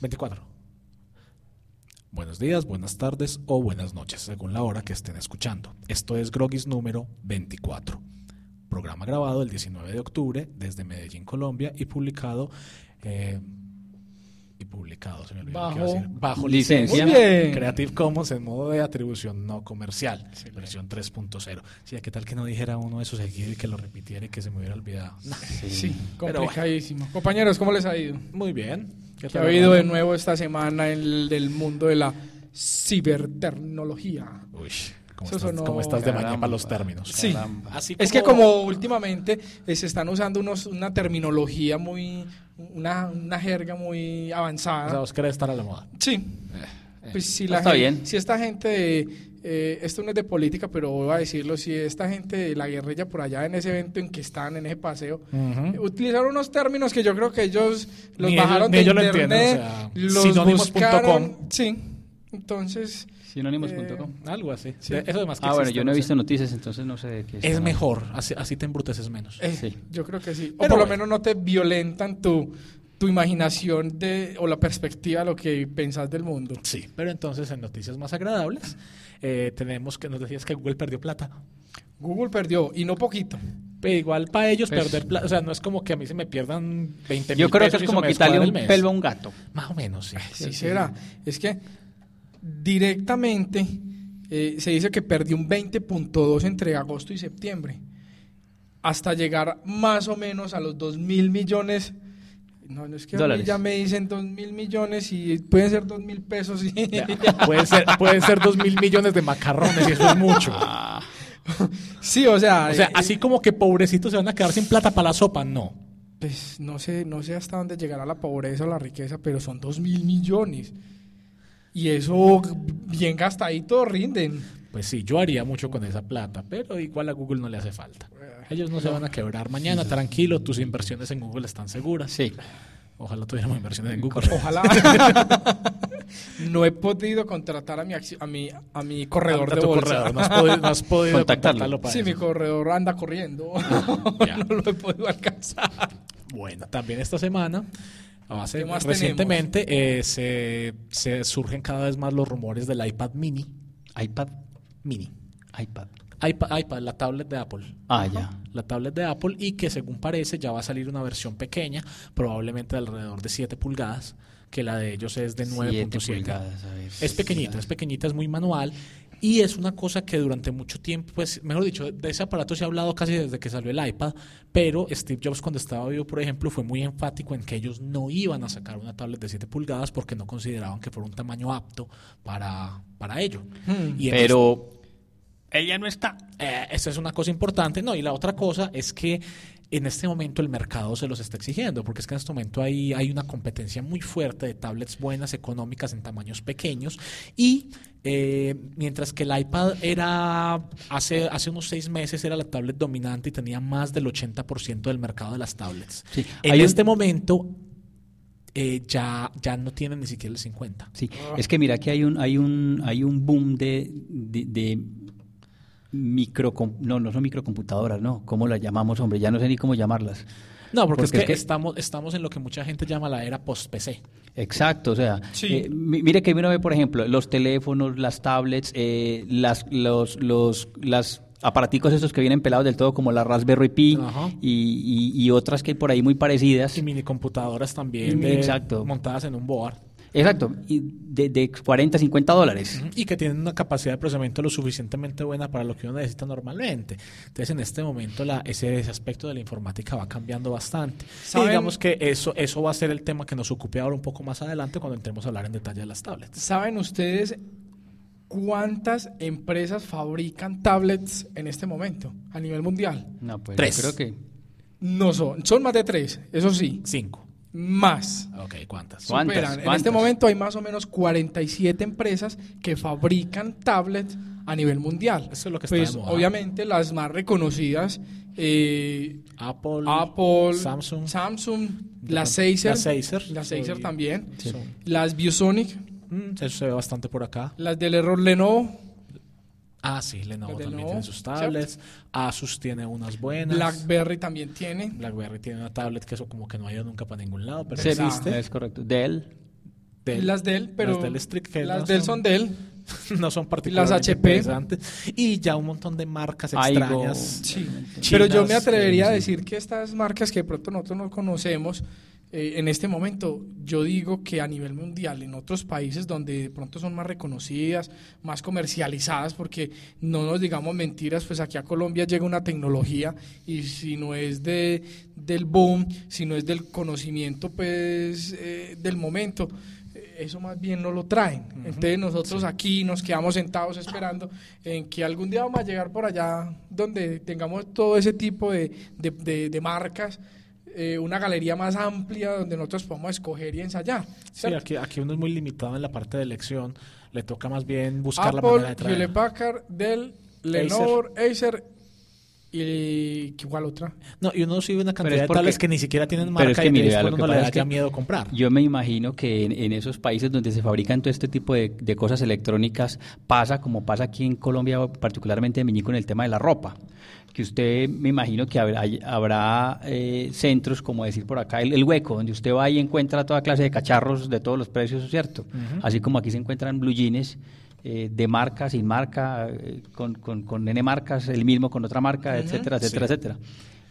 24. Buenos días, buenas tardes o buenas noches, según la hora que estén escuchando. Esto es Grogis número 24. Programa grabado el 19 de octubre desde Medellín, Colombia y publicado... eh, y publicado, se me olvidó Bajo decir. bajo licencia. Creative Commons en modo de atribución no comercial, versión 3.0. Sí, ¿qué tal que no dijera uno de esos seguidos y que lo repitiera y que se me hubiera olvidado? Sí, complicadísimo. Compañeros, ¿cómo les ha ido? Muy bien. ¿Qué ¿Qué tal, ha habido de nuevo esta semana en el del mundo de la cibertecnología? Uy, ¿cómo, estás, sonó- cómo estás de mañana Caramba. para los términos? Sí. Es que como últimamente eh, se están usando unos, una terminología muy, una, una jerga muy O sea, avanzada. vos querés estar a la moda. Sí. Pues si, la Está bien. si esta gente, de, eh, esto no es de política, pero voy a decirlo, si esta gente de la guerrilla por allá en ese evento en que están, en ese paseo, eh, utilizaron unos términos que yo creo que ellos los Ni ellos- bajaron de ellos lo internet, entienden, o sea, los sinónimos.com. buscaron, sí, entonces... Sinónimos.com. Algo así. Sí. De- Eso además que ah, bueno, yo no he sé. visto noticias, entonces no sé de qué Es están mejor, así, así te embruteces menos. Eh, Sí. Yo creo que sí. O Pero por lo menos no te violentan tu, tu imaginación de, o la perspectiva de lo que pensás del mundo. Sí, pero entonces en noticias más agradables eh, tenemos que nos decías que Google perdió plata. Google perdió, y no poquito. Pero igual para ellos Pues- perder plata, o sea, no es como que a mí se me pierdan 20 mil Yo creo que pesos es y como quitarle un pelo a un gato. Más o menos, sí. Sí, será. Es que directamente eh, se dice que perdió un 20.2 entre agosto y septiembre. Hasta llegar más o menos a los 2 mil millones. No, no es que a mí ya me dicen 2 mil millones y pueden ser 2 mil pesos. y- Pueden ser, pueden ser dos mil millones de macarrones y eso es mucho. sí, o sea. O sea, eh, así como que pobrecitos se van a quedar sin plata para la sopa, no. Pues no sé, no sé hasta dónde llegará la pobreza o la riqueza, pero son dos mil millones. Y eso bien gastadito rinden. Pues sí, yo haría mucho con esa plata, pero igual a Google no le hace falta. Ellos no se van a quebrar mañana, tranquilo, tus inversiones en Google están seguras. Sí. Ojalá tuviéramos inversiones en Google. Ojalá. no he podido contratar a mi, a mi, a mi corredor de bolsa. corredor, no has podido, no has podido Contactarlo. para Sí, mi corredor anda corriendo. ya. no lo he podido alcanzar. Bueno, también esta semana, hace- ¿Qué más recientemente, eh, se, se surgen cada vez más los rumores del iPad mini. iPad. Mini. iPad. iPad, iPad, la tablet de Apple. Ah, ya. La tablet de Apple y que según parece ya va a salir una versión pequeña, probablemente de alrededor de 7 pulgadas, que la de ellos es de Siete 9.7. pulgadas, a ver. Es pequeñita, es pequeñita, es muy manual y es una cosa que durante mucho tiempo, pues, mejor dicho, de ese aparato se ha hablado casi desde que salió el iPad, pero Steve Jobs cuando estaba vivo, por ejemplo, fue muy enfático en que ellos no iban a sacar una tablet de 7 pulgadas porque no consideraban que fuera un tamaño apto para, para ello. Y en Pero ella no está. eh, esa es una cosa importante. No, y la otra cosa es que en este momento el mercado se los está exigiendo, porque es que en este momento hay, hay una competencia muy fuerte de tablets buenas, económicas, en tamaños pequeños. Y eh, mientras que el iPad era, hace, hace unos seis meses, era la tablet dominante y tenía más del 80% del mercado de las tablets. Sí, En hay un- este momento eh, ya, ya no tienen ni siquiera el 50%. Sí, es que mira que hay un hay un hay un boom de, de, de micro no no son microcomputadoras, no, ¿cómo las llamamos, hombre? Ya no sé ni cómo llamarlas. No, porque, es, que es que- estamos, estamos en lo que mucha gente llama la era post-PC. Exacto, o sea, Sí. eh, mi- mire que uno ve, por ejemplo, los teléfonos, las tablets, eh, las, los, los, las aparaticos estos que vienen pelados del todo, como la Raspberry Pi y, y- y otras que hay por ahí muy parecidas. Y mini computadoras también de- exacto. montadas en un board. Exacto, y de, de 40, 50 dólares. Y que tienen una capacidad de procesamiento lo suficientemente buena para lo que uno necesita normalmente. Entonces, en este momento, la, ese, ese aspecto de la informática va cambiando bastante. Y digamos que eso, eso va a ser el tema que nos ocupe ahora un poco más adelante cuando entremos a hablar en detalle de las tablets. ¿Saben ustedes cuántas empresas fabrican tablets en este momento a nivel mundial? No, pues Tres. yo creo que... No son, son más de tres, eso sí, Cinco. Más. Ok, ¿cuántas? ¿Cuántas? Superan. En ¿Cuántas? este momento hay más o menos 47 empresas que fabrican tablets a nivel mundial. Eso es lo que está pues de moda. obviamente las más reconocidas, eh, Apple, Apple, Samsung. Samsung, las Acer, las Acer. las Acer Soy- también, Sí. las Biosonic, Mm, eso se ve bastante por acá. las del error Lenovo, Ah, sí, Lenovo Las también Lenovo, tiene sus tablets. Asus tiene unas buenas. BlackBerry también tiene. BlackBerry tiene una tablet que eso como que no ha ido nunca para ningún lado, pero Se existe. Es correcto. Dell. Dell. Las Dell, pero Las Dell Strict, que las no Dell son Dell. no son particulares. HP. Y ya un montón de marcas extrañas. Sí. Chinas, Pero yo me atrevería eh, a sí. decir que estas marcas que de pronto nosotros no conocemos, eh, en este momento, yo digo que a nivel mundial, en otros países donde de pronto son más reconocidas, más comercializadas, porque no nos digamos mentiras, pues aquí a Colombia llega una tecnología y si no es de, del boom, si no es del conocimiento, pues eh, del momento, eh, eso más bien no lo traen. Entonces nosotros aquí nos quedamos sentados esperando en que algún día vamos a llegar por allá donde tengamos todo ese tipo de, de- de- de marcas, eh, una galería más amplia donde nosotros podamos escoger y ensayar. Sí, aquí, aquí uno es muy limitado en la parte de elección. Le toca más bien buscar la manera de traer. Hewlett Packard, Dell, Lenovo, Acer y ¿cuál otra? No, y uno sigue una cantidad es de porque- tablets que ni siquiera tienen pero marca es que y mire, es vea, lo cuando que uno le pasa da es ya que miedo comprar. Yo me imagino que en, en esos países donde se fabrican todo este tipo de, de cosas electrónicas pasa como pasa aquí en Colombia, particularmente en Medellín con el tema de la ropa. Que usted me imagino que habrá, habrá eh, centros, como decir por acá, el, el hueco, donde usted va y encuentra toda clase de cacharros de todos los precios, ¿cierto? Así como aquí se encuentran blue jeans eh, de marca, sin marca, eh, con, con, con N marcas, el mismo con otra marca, etcétera, etcétera, Sí. etcétera.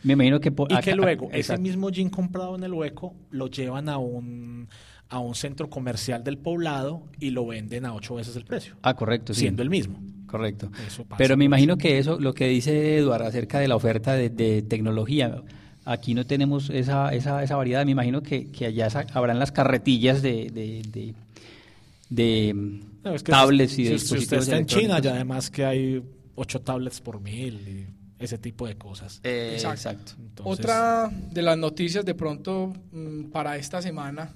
Me imagino que... por Y que acá- luego ese mismo jean comprado en el hueco lo llevan a un, a un centro comercial del poblado y lo venden a ocho veces el precio, Ah, correcto, sí. siendo el mismo. Correcto. Eso pasa Pero me imagino que eso, lo que dice Eduardo acerca de la oferta de, de tecnología, aquí no tenemos esa, esa, esa variedad. Me imagino que, que allá habrán las carretillas de, de, de, de, No, es que tablets si, y de si- si usted dispositivos está en China, ya además que hay ocho tablets por mil y ese tipo de cosas. Eh, Exacto. exacto. Entonces, Otra de las noticias de pronto mm, para esta semana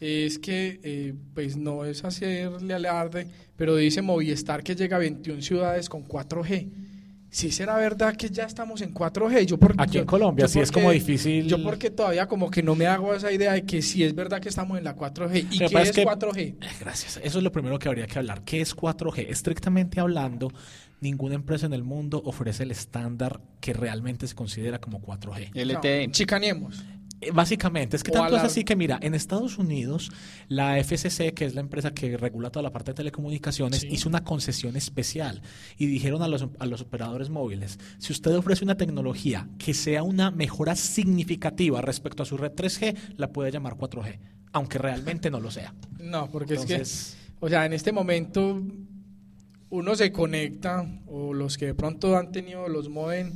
es que, eh, pues no es hacerle alarde, pero dice Movistar que llega a 21 ciudades con 4G. Si será verdad que ya estamos en 4G, yo por- Aquí en Colombia sí es porque- como difícil. Yo porque todavía como que no me hago esa idea de que si es verdad que estamos en la 4G. ¿Y qué es que- 4G? Eh, Gracias. Eso es lo primero que habría que hablar. ¿Qué es 4G? Estrictamente hablando, ninguna empresa en el mundo ofrece el estándar que realmente se considera como 4G. LTE. No, chicaneemos. Eh, Básicamente, es que O tanto es así que, mira, en Estados Unidos, la FCC, que es la empresa que regula toda la parte de telecomunicaciones, Sí. hizo una concesión especial y dijeron a los, a los operadores móviles, si usted ofrece una tecnología que sea una mejora significativa respecto a su red 3G, la puede llamar 4G, aunque realmente no lo sea. No, porque Entonces- es que, o sea, en este momento uno se conecta, o los que de pronto han tenido los modem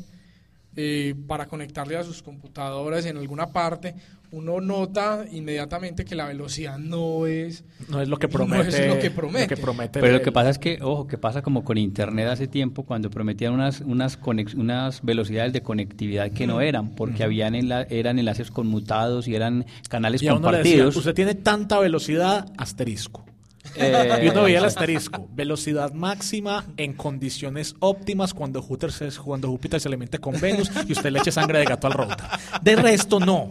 eh, para conectarle a sus computadoras en alguna parte, uno nota inmediatamente que la velocidad no es... No es lo que No promete. es lo que promete. promete Pero lo que pasa es que, ojo, que pasa como con Internet hace tiempo, cuando prometían unas, unas, conex- unas velocidades de conectividad que no eran, porque habían enla- eran enlaces conmutados y eran canales y compartidos. usted tiene tanta velocidad, asterisco. Eh, Y uno veía el asterisco, velocidad máxima en condiciones óptimas cuando Júpiter se, cuando Júpiter se alimente con Venus y usted le eche sangre de gato al router. De resto, no.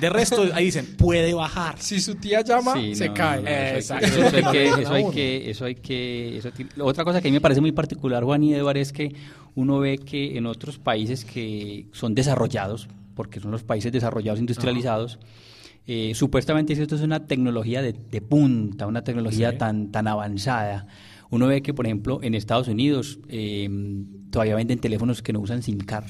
De resto, ahí dicen, puede bajar. Si su tía llama, Sí, se no, cae. no, eso, hay exacto. que- eso hay que, eso a hay uno. que, eso hay que, eso tiene- Otra cosa que a mí me parece muy particular, Juan y Eduardo, es que uno ve que en otros países que son desarrollados, porque son los países desarrollados industrializados, eh, supuestamente esto es una tecnología de, de punta, una tecnología Sí. tan, tan avanzada. Uno ve que, por ejemplo, en Estados Unidos eh, todavía venden teléfonos que no usan SIM card.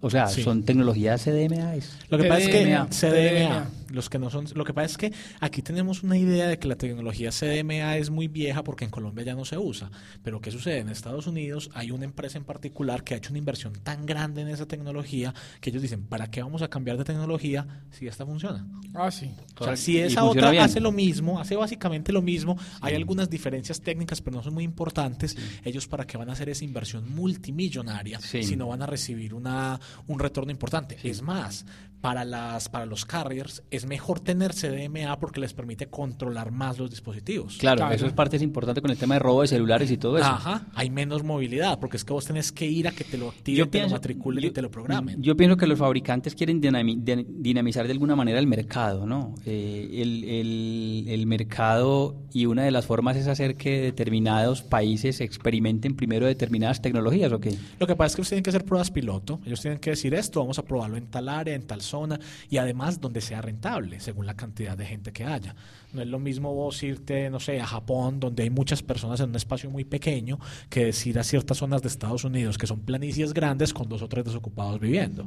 O sea, Sí. son tecnologías CDMA. Lo que pasa es que. CDMA, los que no son, lo que pasa es que aquí tenemos una idea de que la tecnología CDMA es muy vieja porque en Colombia ya no se usa. Pero ¿qué sucede? En Estados Unidos hay una empresa en particular que ha hecho una inversión tan grande en esa tecnología que ellos dicen, ¿para qué vamos a cambiar de tecnología si esta funciona? Ah, sí. O sea, si esa otra bien. hace lo mismo, hace básicamente lo mismo, hay algunas diferencias técnicas, pero no son muy importantes. Ellos para qué van a hacer esa inversión multimillonaria Sí. si no van a recibir una, un retorno importante. Es más, para las para los carriers es mejor tener CDMA porque les permite controlar más los dispositivos. Claro, Claro. eso es parte es importante con el tema de robo de celulares y todo eso. Ajá, hay menos movilidad porque es que vos tenés que ir a que te lo activen, te lo matriculen yo- y te lo programen. Yo pienso que los fabricantes quieren dinami- dinamizar de alguna manera el mercado, ¿no? Eh, el, el- el mercado y una de las formas es hacer que determinados países experimenten primero determinadas tecnologías, ¿o qué? Lo que pasa es que ustedes tienen que hacer pruebas piloto. Ellos tienen que decir esto, vamos a probarlo en tal área, en tal zona y además donde sea rentable, según la cantidad de gente que haya. No es lo mismo vos irte, no sé, a Japón, donde hay muchas personas en un espacio muy pequeño, que decir a ciertas zonas de Estados Unidos que son planicies grandes con dos o tres desocupados viviendo.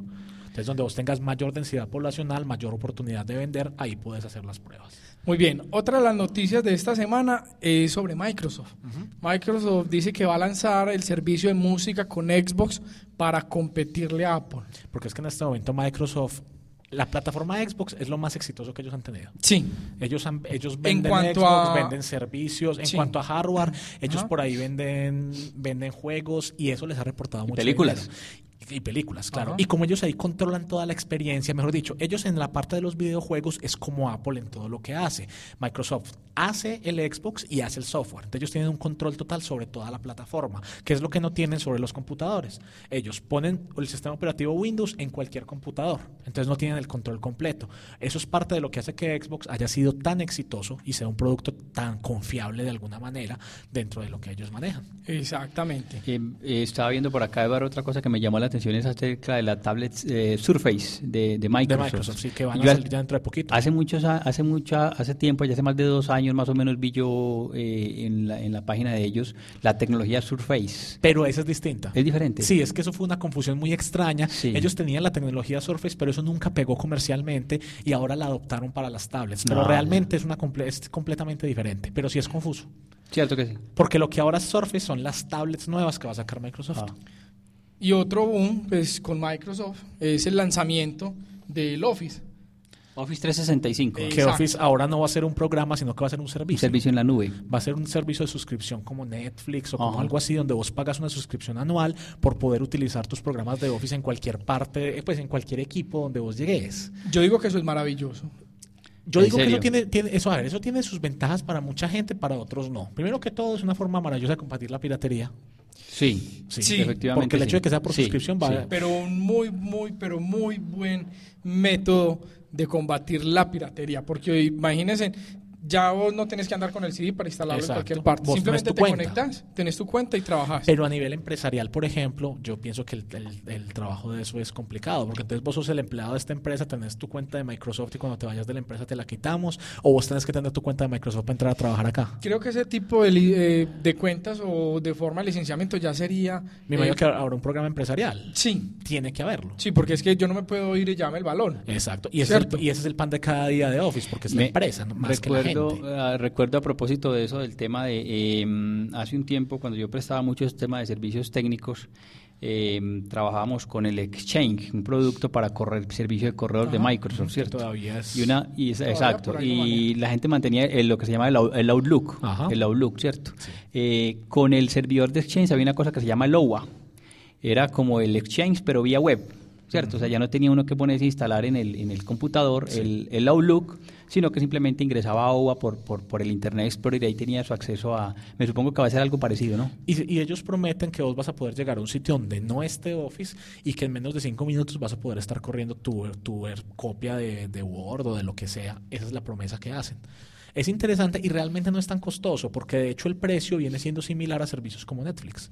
Entonces, donde vos tengas mayor densidad poblacional, mayor oportunidad de vender, ahí puedes hacer las pruebas. Muy bien, otra de las noticias de esta semana es sobre Microsoft. Microsoft dice que va a lanzar el servicio de música con Xbox para competirle a Apple. Porque es que en este momento Microsoft, la plataforma Xbox es lo más exitoso que ellos han tenido. Sí. Ellos, han- ellos venden Xbox, a- venden servicios. En Sí. cuanto a hardware, ellos Ajá. por ahí venden, venden juegos y eso les ha reportado mucho películas. dinero. Y películas, claro. Ajá. Y como ellos ahí controlan toda la experiencia, mejor dicho, ellos en la parte de los videojuegos es como Apple en todo lo que hace. Microsoft hace el Xbox y hace el software. Entonces ellos tienen un control total sobre toda la plataforma, que es lo que no tienen sobre los computadores. Ellos ponen el sistema operativo Windows en cualquier computador. Entonces no tienen el control completo. Eso es parte de lo que hace que Xbox haya sido tan exitoso y sea un producto tan confiable de alguna manera dentro de lo que ellos manejan. Exactamente. Eh, eh, estaba viendo por acá, Eduardo, otra cosa que me llamó la atención es acerca de la tablet eh, Surface de, de Microsoft. De Microsoft, sí, que van a salir ya dentro de poquito. Hace muchos, hace mucha, hace tiempo, ya hace más de dos años más o menos vi yo eh, en, la, en la página de ellos la tecnología Surface. Pero esa es distinta. ¿Es diferente? Sí, es que eso fue una confusión muy extraña. Sí. Ellos tenían la tecnología Surface, pero eso nunca pegó comercialmente y ahora la adoptaron para las tablets. Pero No, realmente es, una comple- es completamente diferente, pero sí es confuso. Cierto que sí. Porque lo que ahora es Surface son las tablets nuevas que va a sacar Microsoft. Ah. Y otro boom pues, con Microsoft es el lanzamiento del Office. Office 365. Eh, Que Exacto. Office ahora no va a ser un programa, sino que va a ser un servicio. servicio en la nube. Va a ser un servicio de suscripción como Netflix o como Ajá. algo así, donde vos pagas una suscripción anual por poder utilizar tus programas de Office en cualquier parte, eh, pues en cualquier equipo donde vos llegues. Yo digo que eso es maravilloso. Yo ¿En digo que eso tiene, tiene, eso, a ver, eso tiene sus ventajas para mucha gente, para otros no. Primero que todo, es una forma maravillosa de combatir la piratería. Sí, Sí, Sí, efectivamente. porque el hecho sí. de que sea por Sí, suscripción va sí. a- Pero un muy, muy, pero muy buen método de combatir la piratería. Porque imagínense, ya vos no tenés que andar con el CD para instalarlo Exacto. en cualquier parte. Vos Simplemente tenés te cuenta. conectas, tenés tu cuenta y trabajas. Pero a nivel empresarial, por ejemplo, yo pienso que el, el- el trabajo de eso es complicado, porque entonces vos sos el empleado de esta empresa, tenés tu cuenta de Microsoft y cuando te vayas de la empresa te la quitamos, o vos tenés que tener tu cuenta de Microsoft para entrar a trabajar acá. Creo que ese tipo de, eh, de cuentas o de forma de licenciamiento ya sería... Me eh, imagino que habrá un programa empresarial. Sí, Tiene que haberlo. sí, porque es que yo no me puedo ir y llame el balón. Exacto. Y ese, es el, y ese es el pan de cada día de Office, porque es la empresa, no más que la recuerdo, ah, recuerdo a propósito de eso, del tema de eh, hace un tiempo cuando yo prestaba mucho este tema de servicios técnicos, eh, trabajábamos con el Exchange, un producto para correr servicio de correos de. Microsoft, ¿cierto? todavía es... Y una y es- exacto y la gente mantenía el- lo que se llama el, Out- el Outlook, Ajá. el Outlook, ¿cierto? Eh, con el servidor de Exchange había una cosa que se llama el OWA. Era como el Exchange pero vía web, ¿cierto? O sea, ya no tenía uno que ponerse a instalar en el, en el computador el, el Outlook, sino que simplemente ingresaba a OWA por, por, por el Internet Explorer y ahí tenía su acceso a... Me supongo que va a ser algo parecido, ¿no? Y, y ellos prometen que vos vas a poder llegar a un sitio donde no esté Office y que en menos de cinco minutos vas a poder estar corriendo tu, tu copia de, de Word o de lo que sea. Esa es la promesa que hacen. Es interesante y realmente no es tan costoso porque de hecho el precio viene siendo similar a servicios como Netflix.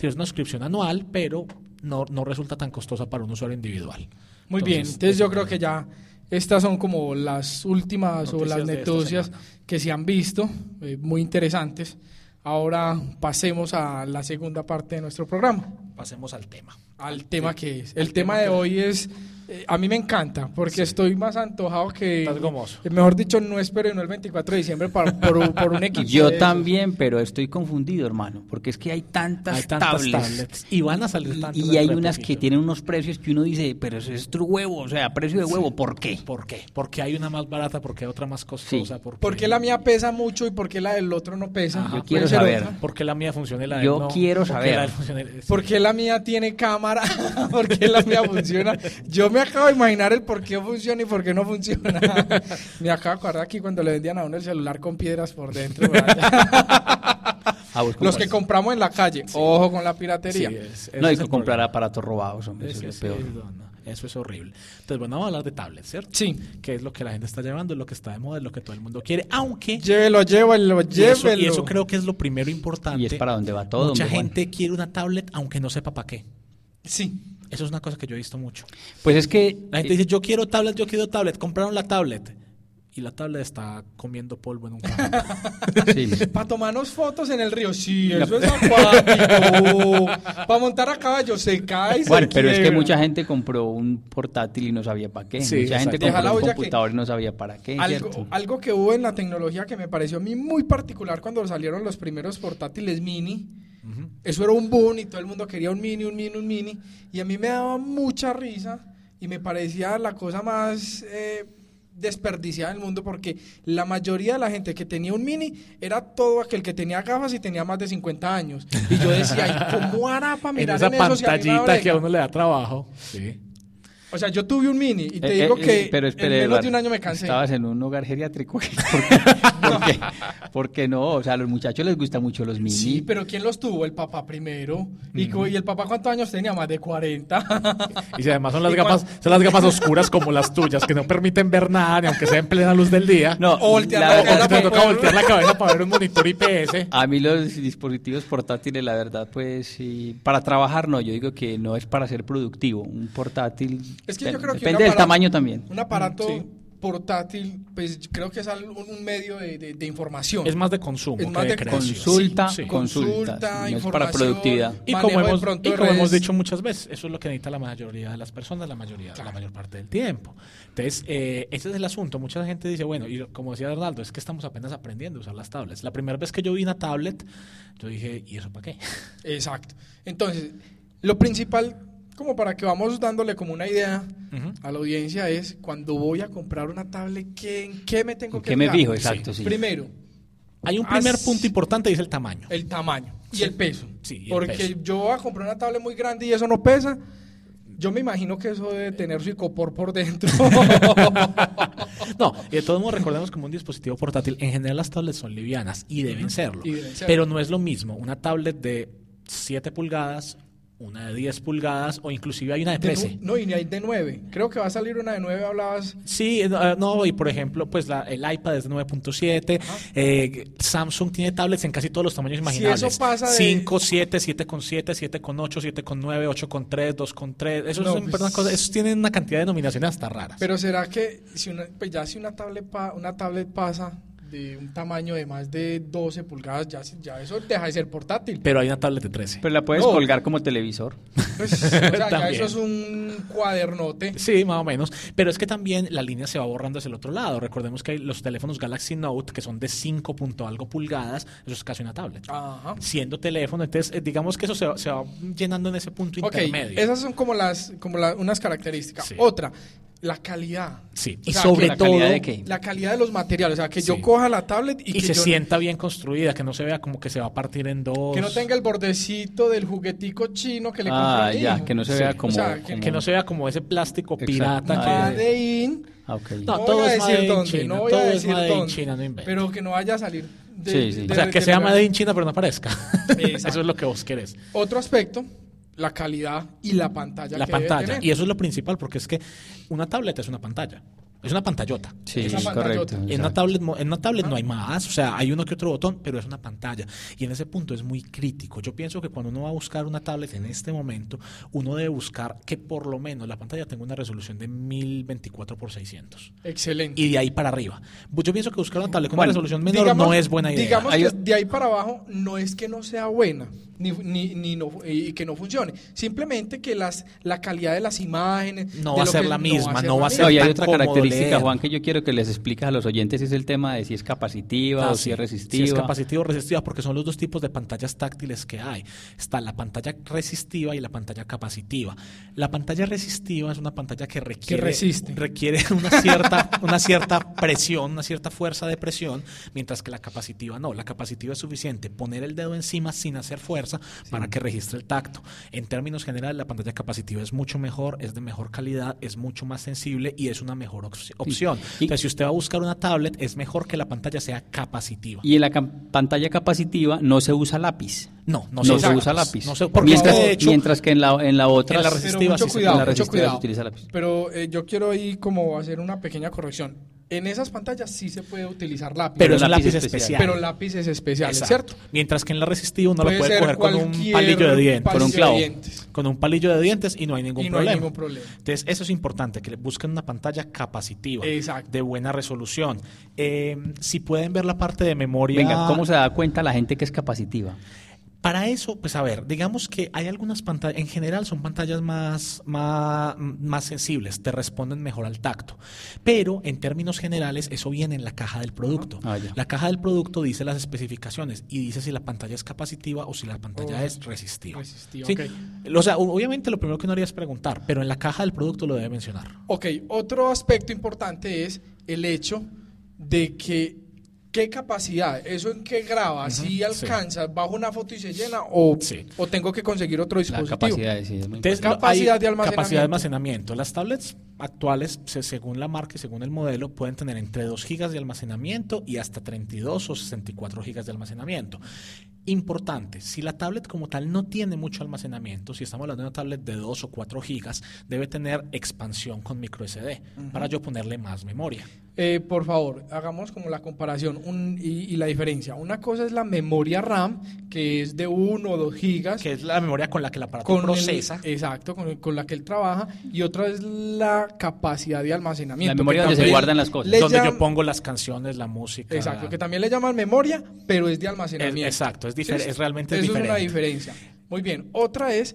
Es una suscripción anual, pero no, no resulta tan costosa para un usuario individual. Muy bien, entonces yo creo que ya estas son como las últimas o Noticias las de esta noticias que se han visto, eh, muy interesantes. Ahora pasemos a la segunda parte de nuestro programa, Pasemos al tema. al tema que es. El tema de hoy es, eh, a mí me encanta, porque estoy más antojado que, Estás gomoso. eh, mejor dicho, no espero no el 24 de diciembre para, por, un- por un equipo. Yo también, pero estoy confundido, hermano, porque es que hay tantas, Hay tantas tablets. tablets y van a salir tantas Y hay unas que tienen unos precios que uno dice, pero eso es tu huevo, o sea, precio de huevo, ¿por qué? ¿Por qué? Porque hay una más barata, porque hay otra más costosa. Porque, ¿Por qué la mía pesa mucho y por qué la del otro no pesa? Ajá, yo quiero ser saber. otra. ¿Por qué la mía funciona y la de Yo no? quiero ¿Por qué saber. la funciona y- sí. ¿Por qué la mía tiene cámara? ¿Por qué la mía funciona? Yo me acabo de imaginar el por qué funciona y por qué no funciona. me acabo de acordar aquí cuando le vendían a uno el celular con piedras por dentro. Ah, Los que compramos en la calle. Ojo con la Sí, piratería. es- No hay que comprar aparatos robados, hombre, Es eso es peor. Eso es horrible. Entonces, bueno, vamos a hablar de tablets, ¿cierto? Sí. Que es lo que la gente está llevando, es lo que está de moda, es lo que todo el mundo quiere. Aunque. Llévelo, llévelo, Y eso, llévelo. y eso creo que es lo primero importante. Y es para donde va todo, Mucha gente quiere una tablet aunque no sepa para qué. Sí. Eso es una cosa que yo he visto mucho. Pues es que La gente dice, yo quiero tablet, yo quiero tablet. Compraron la tablet. Y la tablet está comiendo polvo en un cajón. sí, Para tomarnos fotos en el río, sí, La- eso es acuático. Para montar a caballo, se cae y se Bueno, pero es que mucha gente compró un portátil y no sabía para qué. Sí, mucha gente compró un computador y no sabía para qué. Algo, algo que hubo en la tecnología que me pareció a mí muy particular cuando salieron los primeros portátiles mini. Eso era un boom y todo el mundo quería un mini, un mini, un mini. Y a mí me daba mucha risa y me parecía la cosa más eh, desperdiciada del mundo porque la mayoría de la gente que tenía un mini era todo aquel que tenía gafas y tenía más de 50 años. Y yo decía, ¿y cómo hará para en mirar esa en eso si a mí me da pantallita que a uno le da trabajo. Sí. O sea, yo tuve un mini y te Eh, digo eh, que eh, pero espere, en menos de un año me cansé. Estabas en un hogar geriátrico. ¿Por qué? ¿Por qué? ¿Por qué no? O sea, a los muchachos les gustan mucho los mini. Sí, pero ¿quién los tuvo? El papá primero. ¿Y, ¿Y el papá cuántos años tenía? Más de 40. Y si además son las ¿Y gafas, son las gafas oscuras como las tuyas, que no permiten ver nada, ni aunque sea en plena luz del día. No, O voltear la la te toca voltear la cabeza para ver un monitor IPS. a mí los dispositivos portátiles, la verdad, pues sí, para trabajar no, yo digo que no es para ser productivo. Un portátil Es que yo de- creo que depende un del aparato- tamaño también. Un aparato Sí. portátil, pues creo que es un, un medio de, de- de información. Es más de consumo. Es más que de creación. Consulta, Sí, sí. consulta, Consulta, no es para productividad. Y como, de hemos, y de como hemos dicho muchas veces, eso es lo que necesita la mayoría de las personas, la mayoría, la mayor parte del tiempo. Entonces, eh, ese es el asunto. Mucha gente dice, bueno, y como decía Arnaldo, es que estamos apenas aprendiendo a usar las tablets. La primera vez que yo vi una tablet, yo dije, ¿y eso para qué? Exacto. Entonces, lo principal, como para que vamos dándole como una idea a la audiencia, es cuando voy a comprar una tablet, ¿qué, ¿en qué me tengo ¿En que qué me fijo? Exacto, sí. Primero, Hay un primer As- punto importante y es el tamaño. el tamaño y Sí. el peso. Sí, y el Porque peso. yo voy a comprar una tablet muy grande y eso no pesa. Yo me imagino que eso debe tener su icopor por dentro. No, y de todos modos recordemos como un dispositivo portátil, en general las tablets son livianas y deben serlo. Y deben serlo. Pero no es lo mismo una tablet de 7 pulgadas, una de 10 pulgadas o inclusive hay una de De 13. nu- no, y ni hay de 9. Creo que va a salir una de 9, hablabas. Sí, eh, no, y por ejemplo, pues la- el iPad es de 9.7, eh, Samsung tiene tablets en casi todos los tamaños imaginables. eso pasa de- 5, 7, 7,7, 7,8, 7,9, 8,3, 2,3, esos, No, son, pues- perdón, cosas- esos tienen una cantidad de denominaciones hasta raras. Pero será que si una, pues ya si una tablet, pa- una tablet pasa de un tamaño de más de 12 pulgadas, ya, ya eso deja de ser portátil. Pero hay una tablet de 13. Pero la puedes No. colgar como televisor. Pues, o sea, ya eso es un cuadernote. Sí, más o menos. Pero es que también la línea se va borrando hacia el otro lado. Recordemos que hay los teléfonos Galaxy Note, que son de 5 punto algo pulgadas, eso es casi una tablet. Ajá. Siendo teléfono, entonces eh, digamos que eso se va, se va llenando en ese punto Ok, intermedio. esas son como las como la- unas características. Sí. Otra, la calidad. Sí, O y sea, sobre que ¿La todo calidad de qué? La calidad de los materiales, o sea, que yo Sí. coja la tablet y, y, que se yo- sienta bien construida, que no se vea como que se va a partir en dos. que no tenga el bordecito del juguetico chino que le Ah, compré ya, que no se Sí. vea O como... sea, que- como- que no se vea como ese plástico Exacto. pirata Ah, que... Made in, Ah, ok. No, no, todo voy a es decir made in dónde, China, no voy todo a es decir made in dónde, China, no pero que no vaya a salir de, Sí, sí. de- o sea, que de sea verdad. Made in China pero no aparezca. Exacto. Eso es lo que vos querés. Otro aspecto, la calidad y la pantalla la que debe pantalla. tener. Y eso es lo principal, porque es que una tablet es una pantalla. Es una pantallota. Sí, es pantallota. correcto. En una tablet, en una tablet no hay más, o sea, hay uno que otro botón, pero es una pantalla. Y en ese punto es muy crítico. Yo pienso que cuando uno va a buscar una tablet en este momento, uno debe buscar que por lo menos la pantalla tenga una resolución de 1024 por 600. Excelente. Y de ahí para arriba. Yo pienso que buscar una tablet con Bueno, una resolución menor Digamos- no es buena idea. Digamos Hay que de ahí para abajo no es que no sea buena ni, ni, ni no, y que no funcione. Simplemente que las, la calidad de las imágenes. No de va a lo ser que- la misma, no va a ser No, y hay tan otra cómodo leer. Juan, que yo quiero que les expliques a los oyentes, es el tema de si es capacitiva Ah, o sí. si es Si resistiva. es capacitiva o resistiva, porque son los dos tipos de pantallas táctiles que hay. Está la pantalla resistiva y la pantalla capacitiva. La pantalla resistiva es una pantalla que requiere, resiste. requiere una cierta, una cierta presión, una cierta fuerza de presión, mientras que la capacitiva no. La capacitiva es suficiente poner el dedo encima sin hacer fuerza para que registre el tacto. En términos generales, la pantalla capacitiva es mucho mejor, es de mejor calidad, es mucho más sensible y es una mejor op- opción. y- Entonces, si usted va a buscar una tablet, es mejor que la pantalla sea capacitiva. Y en la pantalla capacitiva no se usa lápiz. no, no, No, se se usa lápiz. No se- porque mientras, de hecho, mientras que en la, en la otra... en la Pero resistiva mucho sí se- cuidado, en la mucho resistiva cuidado. se utiliza lápiz. Pero eh, yo quiero ahí como hacer una pequeña corrección. En esas pantallas sí se puede utilizar lápiz. pero Pero es un lápiz lápiz especial. especial. pero lápices especiales, Exacto. ¿cierto? Mientras que en la resistiva uno Puede la puede coger con un palillo de dientes. Con un clavo. Con un palillo de dientes y no hay ningún Y no hay problema. ningún problema. Entonces, eso es importante, que le busquen una pantalla capacitiva, Exacto. de buena resolución. Eh, si pueden ver la parte de memoria... Venga, ¿cómo se da cuenta la gente que es capacitiva? Para eso, pues a ver, digamos que hay algunas pantallas, en general son pantallas más, más, más sensibles, te responden mejor al tacto. Pero en términos generales, eso viene en la caja del producto. Ah. La caja del producto dice las especificaciones y dice si la pantalla es capacitiva o si la pantalla Oh, es resistiva. resistiva, Sí. ok. O sea, obviamente lo primero que uno haría es preguntar, pero en la caja del producto lo debe mencionar. Ok, otro aspecto importante es el hecho de que qué capacidad, eso en qué graba, si alcanza, bajo una foto y se llena o, Sí. o tengo que conseguir otro La dispositivo. capacidad sí, es muy Entonces, Capacidad de almacenamiento. Capacidad de almacenamiento. Las tablets actuales, se- según la marca y según el modelo, pueden tener entre 2 gigas de almacenamiento y hasta 32 o 64 gigas de almacenamiento. Importante, si la tablet como tal no tiene mucho almacenamiento, si estamos hablando de una tablet de 2 o 4 gigas, debe tener expansión con micro SD para yo ponerle más memoria. Eh, por favor, hagamos como la comparación un- y, y la diferencia. Una cosa es la memoria RAM, que es de 1 o 2 gigas. Que es la memoria con la que el aparato con el- procesa. exacto, con, el- con la que él trabaja. Y otra es la capacidad de almacenamiento. La memoria donde se guardan las cosas. donde yo pongo las canciones, la música. Exacto, que también le llaman memoria, pero es de Es- almacenamiento. exacto, es, difer- es realmente es Eso es una diferente. diferencia. Muy bien. Otra es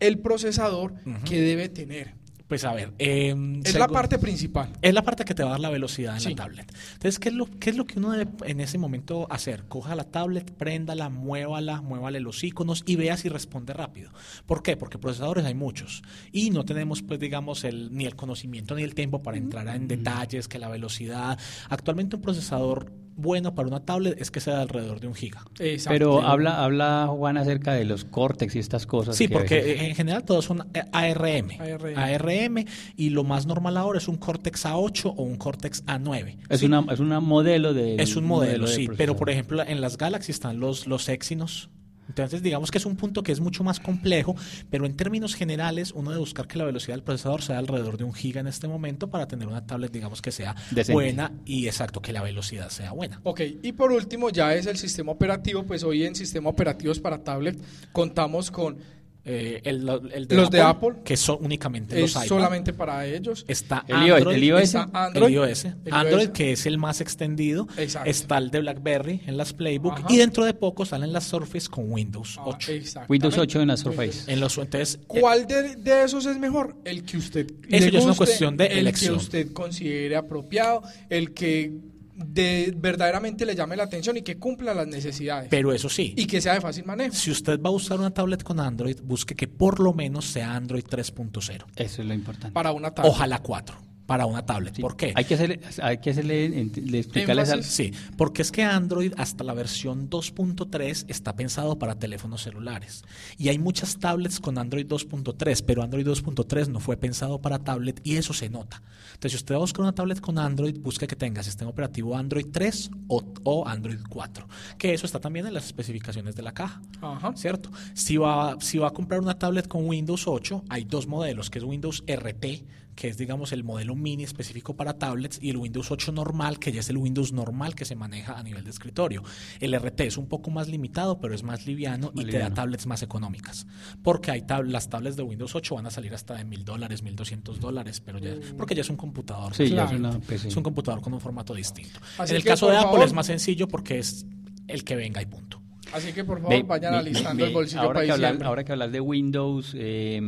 el procesador que debe tener. Pues a ver, eh, Es la parte principal. Es la parte que te va a dar la velocidad en Sí. la tablet. Entonces, ¿qué es, lo, ¿qué es lo que uno debe en ese momento hacer? Coja la tablet, préndala, muévala, muévale los iconos y vea si responde rápido. ¿Por qué? Porque procesadores hay muchos y no tenemos, pues, digamos, el, ni el conocimiento ni el tiempo para entrar en detalles, que la velocidad. Actualmente un procesador bueno para una tablet es que sea de alrededor de un giga. Exacto. Pero habla, habla Juan acerca de los córtex y estas cosas. Sí, porque veces- en general todos son ARM. ARM. ARM y lo más normal ahora es un Cortex A8 o un Cortex A9. es, Sí. una, es una modelo de... Es un modelo, de sí. Pero, por ejemplo, en las Galaxy están los, los Exynos. Entonces, digamos que es un punto que es mucho más complejo, pero en términos generales, uno debe buscar que la velocidad del procesador sea alrededor de un giga en este momento para tener una tablet, digamos, que sea Decente. buena y exacto, que la velocidad sea buena. Ok, y por último ya es el sistema operativo, pues hoy en sistema operativos para tablet contamos con, Eh, el, el Los de Apple. que son únicamente los iPad. solamente para ellos. Está El iOS, Android, el iOS. Está el Android, iOS. el Android, iOS. que es el más extendido. Exacto. Está el de BlackBerry en las Playbook. Ajá. Y dentro de poco salen las Surface con Windows Ah, 8. exactamente. Windows 8 en la Surface. En los, entonces, eh, ¿Cuál de, de esos es mejor? El que usted Eso le ya es una cuestión de el elección. que usted considere apropiado, el que de, verdaderamente le llame la atención y que cumpla las necesidades pero eso sí, y que sea de fácil manejo. si usted va a usar una tablet con Android, busque que por lo menos sea Android 3.0. Eso es lo importante. Para una tablet. Ojalá 4 para una tablet. Sí. ¿Por qué? Hay que hacerle, hay que hacerle, le- explicarles al-. Sí, porque es que Android hasta la versión 2.3 está pensado para teléfonos celulares. Y hay muchas tablets con Android 2.3, pero Android 2.3 no fue pensado para tablet y eso se nota. Entonces, si usted va a buscar una tablet con Android, busque que tenga sistema operativo Android 3 o, o Android 4, que eso está también en las especificaciones de la caja. Ajá. ¿Cierto? Si va, si va a comprar una tablet con Windows 8, hay dos modelos, que es Windows RT, que es digamos el modelo mini específico para tablets, y el Windows 8 normal, que ya es el Windows normal que se maneja a nivel de escritorio. El RT es un poco más limitado, pero es más liviano y te da tablets más económicas. Porque hay tab- las tablets de Windows 8 van a salir hasta de mil dólares, mil doscientos dólares, pero ya, porque ya es un computador. Sí, ya Claro. es una PC. Es un computador con un formato distinto. Así en el que, caso de Apple favor- es más sencillo porque es el que venga y punto. Así que por favor vayan alistando el bolsillo ahora para que, hablar, ahora que hablas de Windows, eh,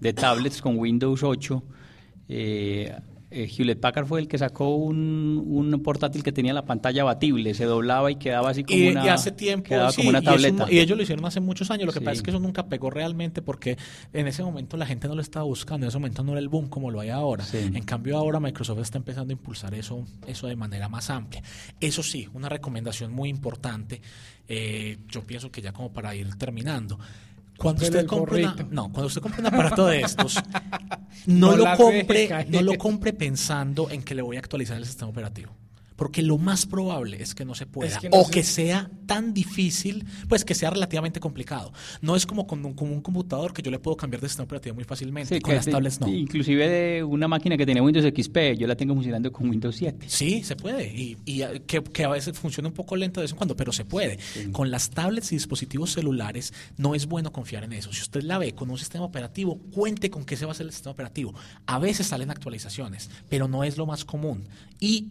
de tablets con Windows 8, eh, Eh, Hewlett Packard fue el que sacó un, un, portátil que tenía la pantalla abatible, se doblaba y quedaba así como y, una, y hace tiempo, sí, como una y, tableta. eso- y ellos lo hicieron hace muchos años. Lo que Sí. pasa es que eso nunca pegó realmente porque en ese momento la gente no lo estaba buscando. En ese momento no era el boom como lo hay ahora. Sí. En cambio, ahora Microsoft está empezando a impulsar eso, eso de manera más amplia. Eso sí, una recomendación muy importante. eh, yo pienso que ya como para ir terminando. Cuando usted compre una, no, cuando usted compre un aparato de estos, no, No lo compre, no lo compre pensando en que le voy a actualizar el sistema operativo. Porque lo más probable es que no se pueda. Es que no o se- que sea tan difícil, pues que sea relativamente complicado. No es como con un, con un computador que yo le puedo cambiar de sistema operativo muy fácilmente. Sí, con las de- tablets no. Inclusive de una máquina que tenía Windows XP, yo la tengo funcionando con Windows 7. Sí, se puede. Y, y, eh, que, que a veces funciona un poco lento de vez en cuando, pero se puede. Con las tablets y dispositivos celulares no es bueno confiar en eso. Si usted la ve con un sistema operativo, cuente con que ese va a ser el sistema operativo. A veces salen actualizaciones, pero no es lo más común. Y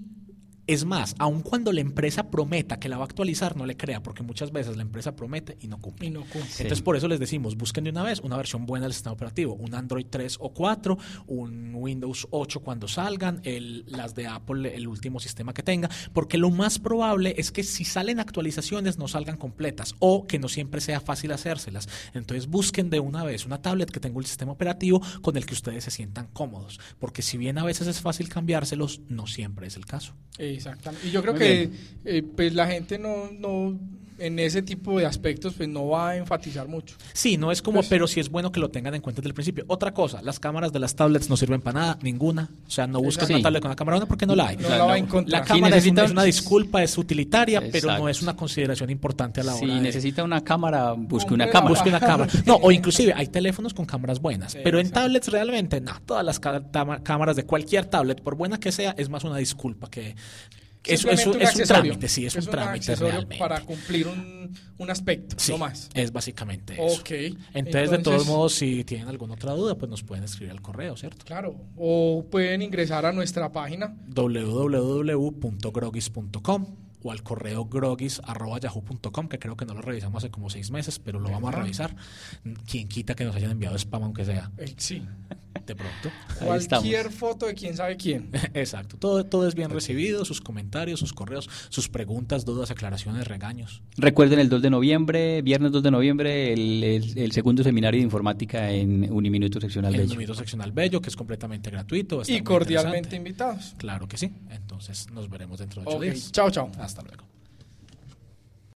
es más, aun cuando la empresa prometa que la va a actualizar, no le crea, porque muchas veces la empresa promete y no cumple. Y no cumple. Entonces, por eso les decimos, busquen de una vez una versión buena del sistema operativo, un Android 3 o 4, un Windows 8 cuando salgan, el- las de Apple, el último sistema que tenga, porque lo más probable es que si salen actualizaciones no salgan completas o que no siempre sea fácil hacérselas. Entonces, busquen de una vez una tablet que tenga el sistema operativo con el que ustedes se sientan cómodos, porque si bien a veces es fácil cambiárselos, no siempre es el caso. Exactamente. Y yo creo Muy que eh, pues la gente no, no, en ese tipo de aspectos, pues no va a enfatizar mucho. Sí, no es como, Pues- pero sí es bueno que lo tengan en cuenta desde el principio. Otra cosa, las cámaras de las tablets no sirven para nada, ninguna. O sea, no Sí. una tablet con una cámara buena porque no la hay. No O sea, la va a encontrar. La cámara es, un- necesita- es una disculpa, es utilitaria, pero no es una consideración importante a la hora Si de... necesita una cámara, busque una cámara. Busque una cámara. No, o inclusive hay teléfonos con cámaras buenas, Sí, pero en exacto. tablets realmente, no. Todas las cámaras de cualquier tablet, por buena que sea, es más una disculpa que... Es, es, un- es un trámite, sí, es, un trámite realmente. para cumplir un, un aspecto, Sí, no más. es básicamente eso. Ok. Entonces, de todos modos, si tienen alguna otra duda, pues nos pueden escribir al correo, ¿cierto? Claro. O pueden ingresar a nuestra página. www.grogis.com o al correo grogis.yahoo.com, que creo que no lo revisamos hace como seis meses, pero lo vamos a revisar. Quien quita que nos hayan enviado spam, aunque sea, Eh, sí. de pronto. Ahí Cualquier foto de quién sabe quién. Exacto. Todo, todo es bien recibido, sus comentarios, sus correos, sus preguntas, dudas, aclaraciones, regaños. Recuerden el 2 de noviembre, viernes 2 de noviembre, el, el- el segundo seminario de informática en Uniminuto Seccional El Bello. número seccional bello, que es completamente gratuito. Y cordialmente invitados. Claro que sí. Entonces nos veremos dentro de ocho Ok. días. Chao, chao. Hasta luego.